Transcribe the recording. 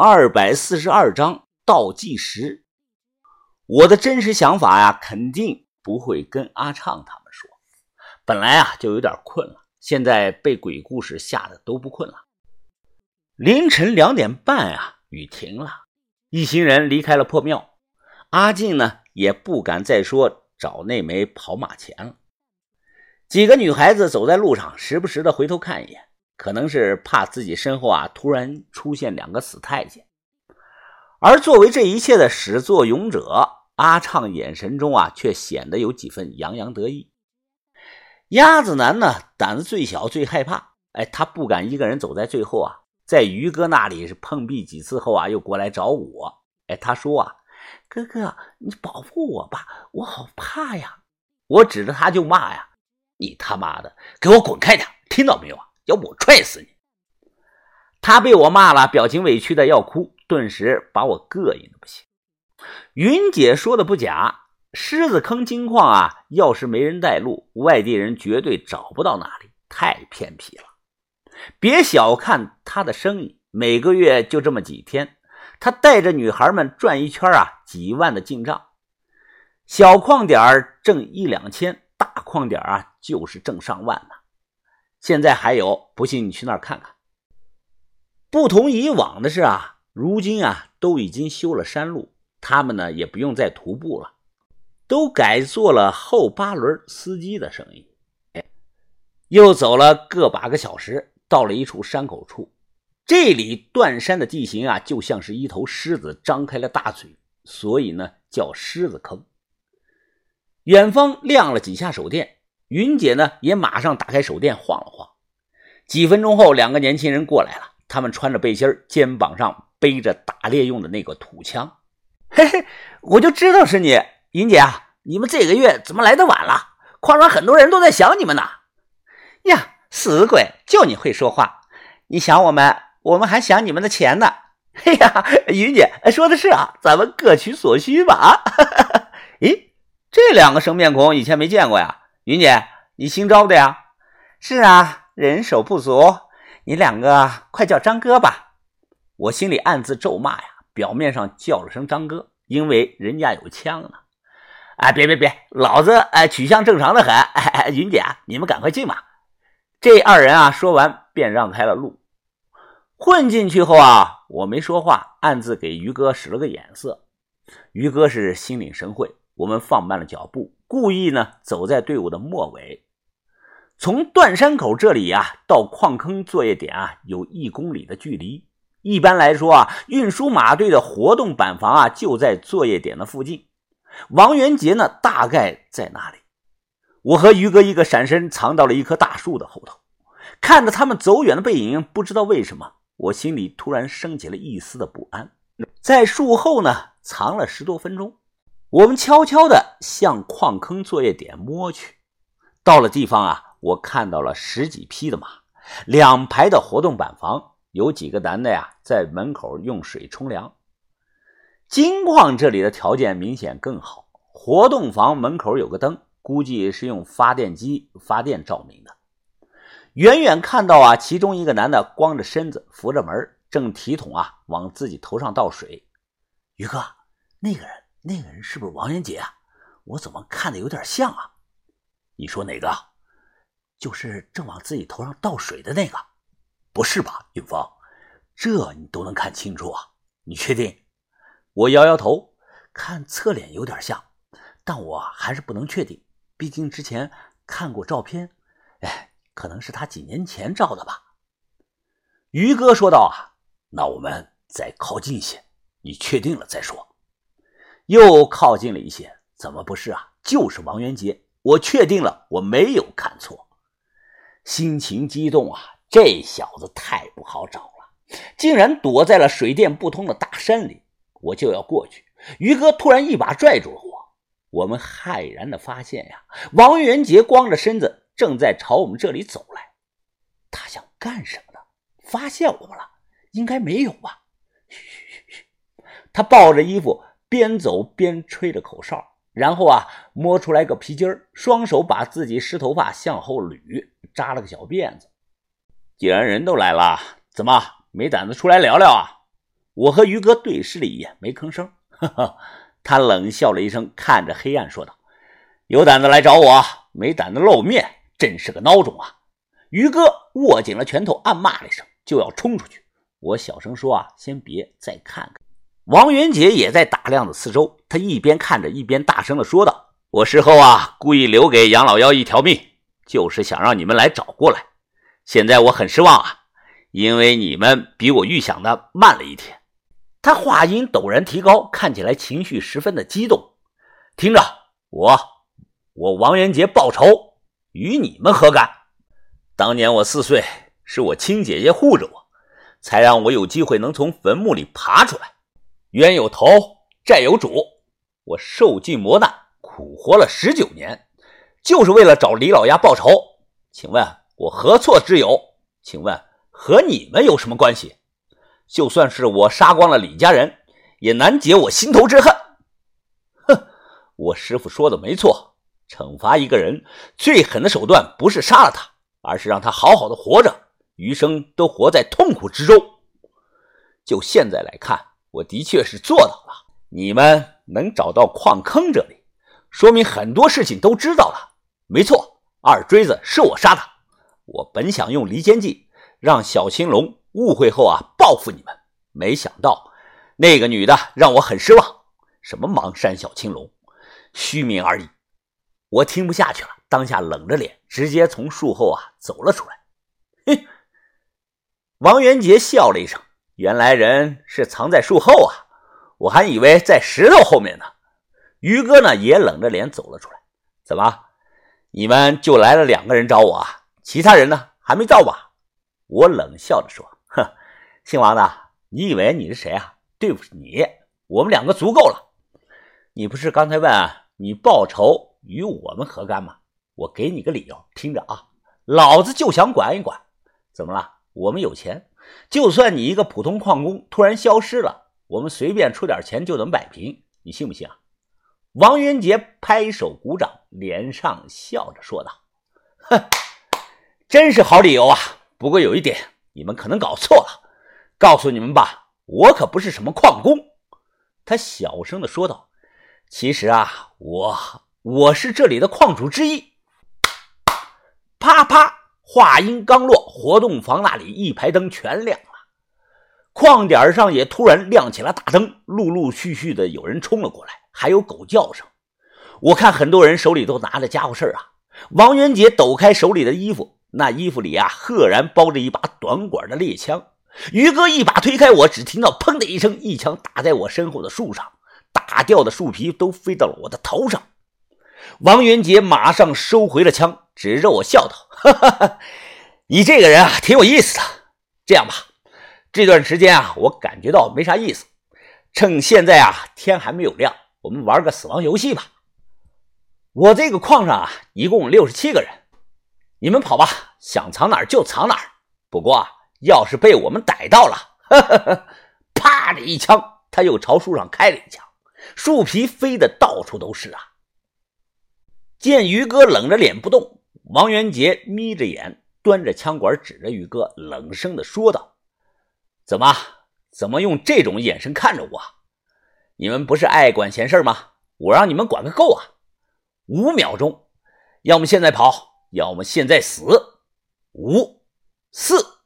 二百四十二章倒计时。我的真实想法呀，肯定不会跟阿畅他们说。本来啊就有点困了，现在被鬼故事吓得都不困了。凌晨两点半啊，雨停了，一行人离开了破庙。阿静呢也不敢再说找那枚跑马钱了。几个女孩子走在路上，时不时的回头看一眼。可能是怕自己身后啊突然出现两个死太监，而作为这一切的始作俑者，阿畅眼神中啊却显得有几分洋洋得意。鸭子男呢胆子最小，最害怕，哎，他不敢一个人走在最后啊，在于哥那里是碰壁几次后啊，又过来找我，哎，他说啊，哥哥，你保护我吧，我好怕呀！我指着他就骂呀，你他妈的给我滚开点，听到没有啊？要不我踹死你！他被我骂了，表情委屈的要哭，顿时把我膈应的不行。云姐说的不假，狮子坑金矿啊，要是没人带路，外地人绝对找不到那里，太偏僻了。别小看他的生意，每个月就这么几天，他带着女孩们转一圈啊，几万的进账。小矿点挣一两千，大矿点啊，就是挣上万呢。现在还有，不信你去那儿看看。不同以往的是啊，如今啊都已经修了山路，他们呢也不用再徒步了，都改做了后八轮司机的生意。哎，又走了个把个小时，到了一处山口处，这里断山的地形啊，就像是一头狮子张开了大嘴，所以呢叫狮子坑。远方亮了几下手电。云姐呢，也马上打开手电晃了晃。几分钟后，两个年轻人过来了，他们穿着背心肩膀上背着打猎用的那个土枪。嘿嘿，我就知道是你，云姐啊！你们这个月怎么来的晚了？矿上很多人都在想你们呢。呀，死鬼，就你会说话！你想我们，我们还想你们的钱呢。嘿呀，云姐说的是啊，咱们各取所需吧。啊，咦，这两个生面孔以前没见过呀。云姐，你新招的呀？是啊，人手不足，你两个快叫张哥吧。我心里暗自咒骂呀，表面上叫了声张哥，因为人家有枪呢。哎，别别别，老子哎取向正常的很。哎，云姐，你们赶快进吧。这二人啊，说完便让开了路。混进去后啊，我没说话，暗自给于哥使了个眼色。于哥是心领神会，我们放慢了脚步。故意呢，走在队伍的末尾。从断山口这里啊，到矿坑作业点啊，有一公里的距离。一般来说啊，运输马队的活动板房啊，就在作业点的附近。王元杰呢，大概在那里。我和于哥一个闪身，藏到了一棵大树的后头。看着他们走远的背影，不知道为什么，我心里突然升起了一丝的不安。在树后呢，藏了十多分钟。我们悄悄地向矿坑作业点摸去，到了地方啊，我看到了十几匹的马，两排的活动板房，有几个男的呀，在门口用水冲凉。金矿这里的条件明显更好，活动房门口有个灯，估计是用发电机发电照明的。远远看到啊，其中一个男的光着身子扶着门，正提桶啊往自己头上倒水。于哥，那个人。那个人是不是王元杰啊？我怎么看的有点像啊？你说哪个？就是正往自己头上倒水的那个？不是吧，云峰？这你都能看清楚啊？你确定？我摇摇头，看侧脸有点像，但我还是不能确定，毕竟之前看过照片。哎，可能是他几年前照的吧。于哥说道：“啊，那我们再靠近些，你确定了再说。”又靠近了一些，怎么不是啊？就是王元杰，我确定了，我没有看错。心情激动啊，这小子太不好找了，竟然躲在了水电不通的大山里。我就要过去，于哥突然一把拽住了我。我们骇然的发现呀，王元杰光着身子正在朝我们这里走来。他想干什么呢？发现我们了？应该没有吧？嘘嘘嘘！他抱着衣服。边走边吹着口哨，然后啊，摸出来个皮筋儿，双手把自己湿头发向后捋，扎了个小辫子。既然人都来了，怎么没胆子出来聊聊啊？我和于哥对视了一眼，没吭声。哈哈，他冷笑了一声，看着黑暗说道：“有胆子来找我，没胆子露面，真是个孬种啊！”于哥握紧了拳头，暗骂了一声，就要冲出去。我小声说：“啊，先别，再看看。”王元杰也在打量着四周，他一边看着，一边大声的说道：“我事后啊，故意留给杨老妖一条命，就是想让你们来找过来。现在我很失望啊，因为你们比我预想的慢了一天。”他话音陡然提高，看起来情绪十分的激动。听着，我，我王元杰报仇，与你们何干？当年我四岁，是我亲姐姐护着我，才让我有机会能从坟墓里爬出来。冤有头，债有主。我受尽磨难，苦活了十九年，就是为了找李老鸭报仇。请问，我何错之有？请问，和你们有什么关系？就算是我杀光了李家人，也难解我心头之恨。哼，我师傅说的没错，惩罚一个人最狠的手段不是杀了他，而是让他好好的活着，余生都活在痛苦之中。就现在来看。我的确是做到了。你们能找到矿坑这里，说明很多事情都知道了。没错，二锥子是我杀的。我本想用离间计让小青龙误会后啊报复你们，没想到那个女的让我很失望。什么邙山小青龙，虚名而已。我听不下去了，当下冷着脸直接从树后啊走了出来。嘿，王元杰笑了一声。原来人是藏在树后啊，我还以为在石头后面呢。于哥呢也冷着脸走了出来。怎么，你们就来了两个人找我啊？其他人呢还没到吧？我冷笑着说：“哼，姓王的，你以为你是谁啊？对付你，我们两个足够了。你不是刚才问你报仇与我们何干吗？我给你个理由，听着啊，老子就想管一管。怎么了？我们有钱。”就算你一个普通矿工突然消失了，我们随便出点钱就能摆平，你信不信啊？王元杰拍手鼓掌，脸上笑着说道：“哼，真是好理由啊！不过有一点，你们可能搞错了。告诉你们吧，我可不是什么矿工。”他小声的说道：“其实啊，我我是这里的矿主之一。”啪啪。话音刚落，活动房那里一排灯全亮了，矿点上也突然亮起了大灯，陆陆续续的有人冲了过来，还有狗叫声。我看很多人手里都拿着家伙事啊。王元杰抖开手里的衣服，那衣服里啊，赫然包着一把短管的猎枪。于哥一把推开我，只听到砰的一声，一枪打在我身后的树上，打掉的树皮都飞到了我的头上。王元杰马上收回了枪，指着我笑道：“哈哈哈，你这个人啊，挺有意思的。这样吧，这段时间啊，我感觉到没啥意思。趁现在啊，天还没有亮，我们玩个死亡游戏吧。我这个矿上啊，一共六十七个人，你们跑吧，想藏哪儿就藏哪儿。不过，要是被我们逮到了，哈哈，啪的一枪，他又朝树上开了一枪，树皮飞的到处都是啊。”见于哥冷着脸不动，王元杰眯着眼，端着枪管指着宇哥，冷声的说道：“怎么，怎么用这种眼神看着我？你们不是爱管闲事吗？我让你们管个够啊！五秒钟，要么现在跑，要么现在死。五、四。”